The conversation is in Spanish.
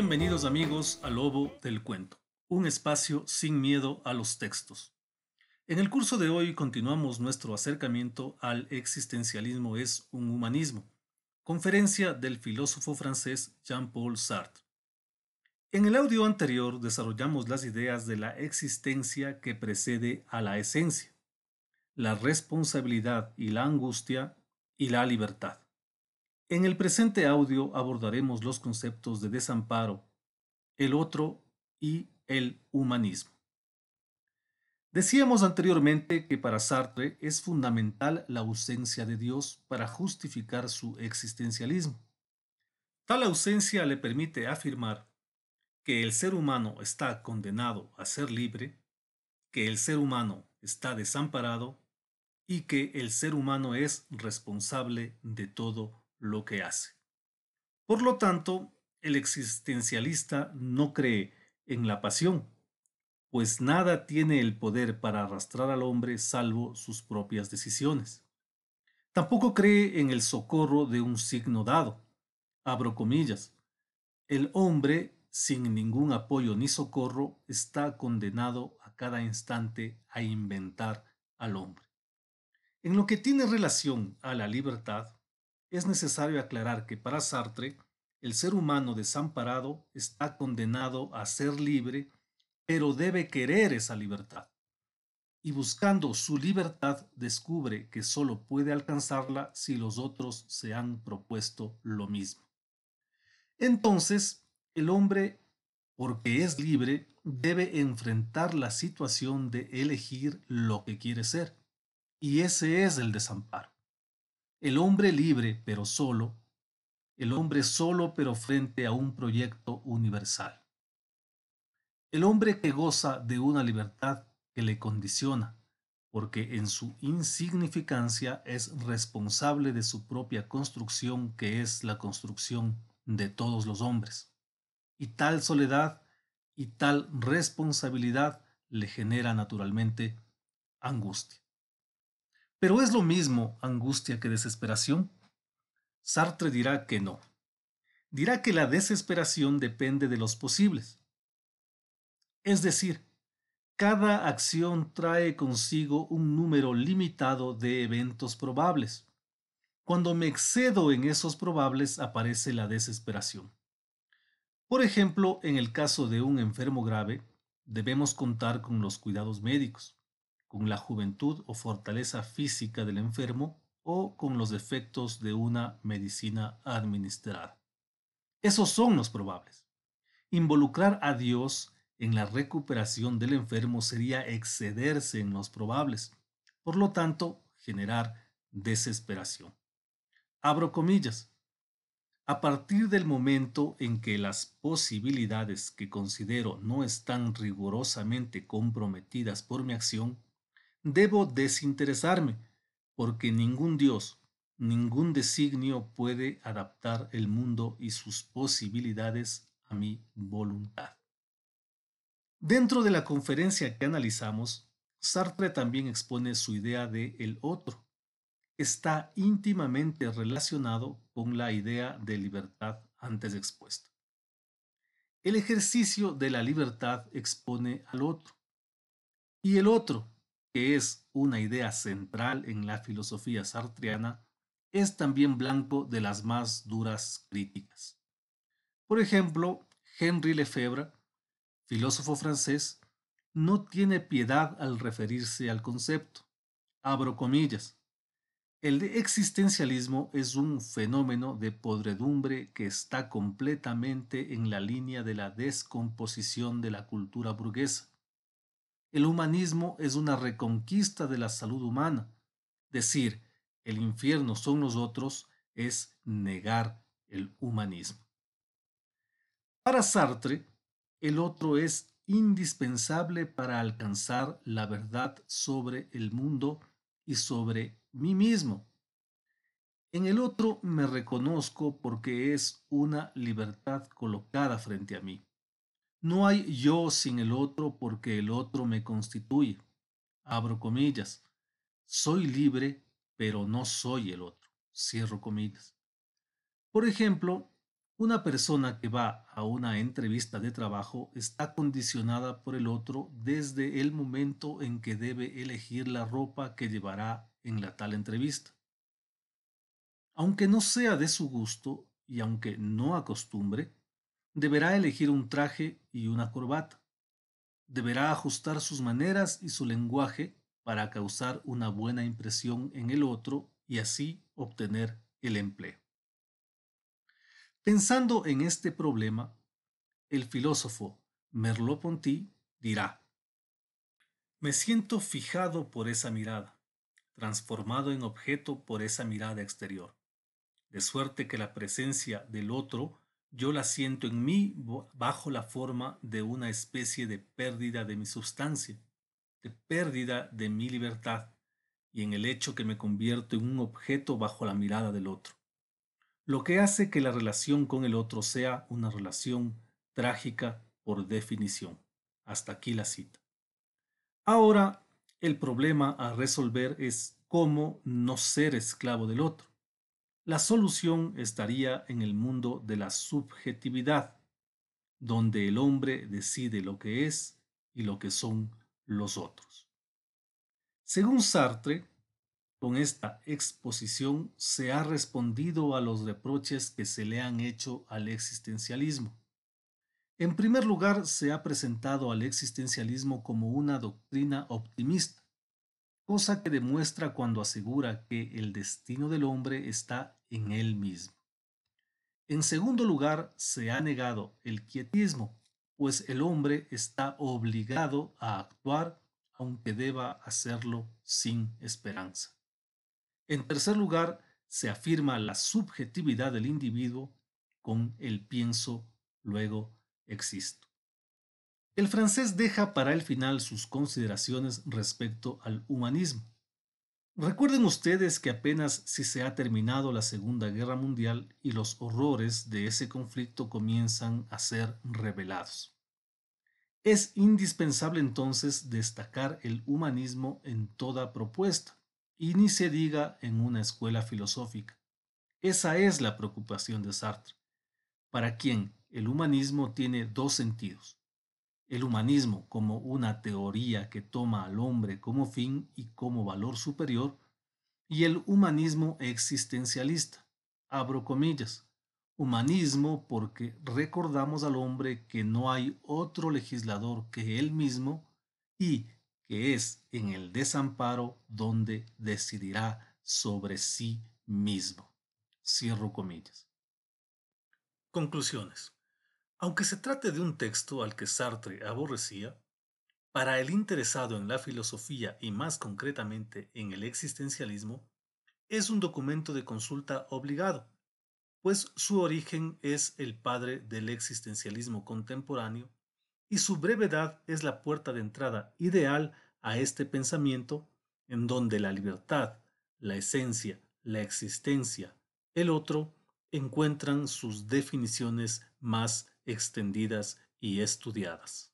Bienvenidos al Lobo del Cuento, un espacio sin miedo a los textos. En el curso de hoy continuamos nuestro acercamiento al existencialismo es un humanismo, conferencia del filósofo francés Jean-Paul Sartre. En el audio anterior desarrollamos las ideas de la existencia que precede a la esencia, la responsabilidad y la angustia y la libertad. En el presente audio abordaremos los conceptos de desamparo, el otro y el humanismo. Decíamos anteriormente que para Sartre es fundamental la ausencia de Dios para justificar su existencialismo. Tal ausencia le permite afirmar que el ser humano está condenado a ser libre, que el ser humano está desamparado y que el ser humano es responsable de todo lo que hace. Por lo tanto, el existencialista no cree en la pasión, pues nada tiene el poder para arrastrar al hombre salvo sus propias decisiones. Tampoco cree en el socorro de un signo dado. Abro comillas. El hombre, sin ningún apoyo ni socorro, está condenado a cada instante a inventar al hombre. En lo que tiene relación a la libertad, es necesario aclarar que para Sartre, el ser humano desamparado está condenado a ser libre, pero debe querer esa libertad. Y buscando su libertad descubre que solo puede alcanzarla si los otros se han propuesto lo mismo. Entonces, el hombre, porque es libre, debe enfrentar la situación de elegir lo que quiere ser. Y ese es el desamparo. El hombre libre pero solo, el hombre solo pero frente a un proyecto universal. El hombre que goza de una libertad que le condiciona, porque en su insignificancia es responsable de su propia construcción que es la construcción de todos los hombres. Y tal soledad y tal responsabilidad le genera naturalmente angustia. Pero es lo mismo angustia que desesperación. Sartre dirá que no. Dirá que la desesperación depende de los posibles. Es decir, cada acción trae consigo un número limitado de eventos probables. Cuando me excedo en esos probables aparece la desesperación. Por ejemplo, en el caso de un enfermo grave, debemos contar con los cuidados médicos con la juventud o fortaleza física del enfermo o con los efectos de una medicina administrada. Esos son los probables. Involucrar a Dios en la recuperación del enfermo sería excederse en los probables, por lo tanto, generar desesperación. Abro comillas. A partir del momento en que las posibilidades que considero no están rigurosamente comprometidas por mi acción, Debo desinteresarme, porque ningún Dios, ningún designio puede adaptar el mundo y sus posibilidades a mi voluntad. Dentro de la conferencia que analizamos, Sartre también expone su idea de el otro. Está íntimamente relacionado con la idea de libertad antes expuesta. El ejercicio de la libertad expone al otro. Y el otro, que es una idea central en la filosofía sartriana, es también blanco de las más duras críticas. Por ejemplo, Henri Lefebvre, filósofo francés, no tiene piedad al referirse al concepto. Abro comillas. El existencialismo es un fenómeno de podredumbre que está completamente en la línea de la descomposición de la cultura burguesa el humanismo es una reconquista de la salud humana. Decir, el infierno son nosotros es negar el humanismo. Para Sartre, el otro es indispensable para alcanzar la verdad sobre el mundo y sobre mí mismo. En el otro me reconozco porque es una libertad colocada frente a mí. No hay yo sin el otro porque el otro me constituye. Abro comillas. Soy libre, pero no soy el otro. Cierro comillas. Por ejemplo, Una persona que va a una entrevista de trabajo está condicionada por el otro desde el momento en que debe elegir la ropa que llevará en la tal entrevista. Aunque no sea de su gusto y aunque no acostumbre, deberá elegir un traje y una corbata. Deberá ajustar sus maneras y su lenguaje para causar una buena impresión en el otro y así obtener el empleo. Pensando en este problema, el filósofo Merleau-Ponty dirá, me siento fijado por esa mirada, transformado en objeto por esa mirada exterior, de suerte que la presencia del otro yo la siento en mí bajo la forma de una especie de pérdida de mi sustancia, de pérdida de mi libertad, y en el hecho que me convierto en un objeto bajo la mirada del otro lo que hace que la relación con el otro sea una relación trágica por definición. Hasta aquí la cita. Ahora, el problema a resolver es cómo no ser esclavo del otro. La solución estaría en el mundo de la subjetividad, donde el hombre decide lo que es y lo que son los otros. Según Sartre, con esta exposición se ha respondido a los reproches que se le han hecho al existencialismo. En primer lugar, se ha presentado al existencialismo como una doctrina optimista, cosa que demuestra cuando asegura que el destino del hombre está en él mismo. En segundo lugar, se ha negado el quietismo, pues el hombre está obligado a actuar aunque deba hacerlo sin esperanza. En tercer lugar, se afirma la subjetividad del individuo con el pienso, luego existo. El francés deja para el final sus consideraciones respecto al humanismo. Recuerden ustedes que apenas si se ha terminado la Segunda Guerra Mundial y los horrores de ese conflicto comienzan a ser revelados. Es indispensable entonces destacar el humanismo en toda propuesta, y ni se diga en una escuela filosófica. Esa es la preocupación de Sartre, para quien el humanismo tiene dos sentidos. El humanismo como una teoría que toma al hombre como fin y como valor superior, y el humanismo existencialista, abro comillas, humanismo porque recordamos al hombre que no hay otro legislador que él mismo y que es en el desamparo donde decidirá sobre sí mismo. Cierro comillas. Conclusiones. Aunque se trate de un texto al que Sartre aborrecía, para el interesado en la filosofía y más concretamente en el existencialismo, es un documento de consulta obligado, pues su origen es el padre del existencialismo contemporáneo y su brevedad es la puerta de entrada ideal a este pensamiento en donde la libertad, la esencia, la existencia, el otro, encuentran sus definiciones más extendidas y estudiadas.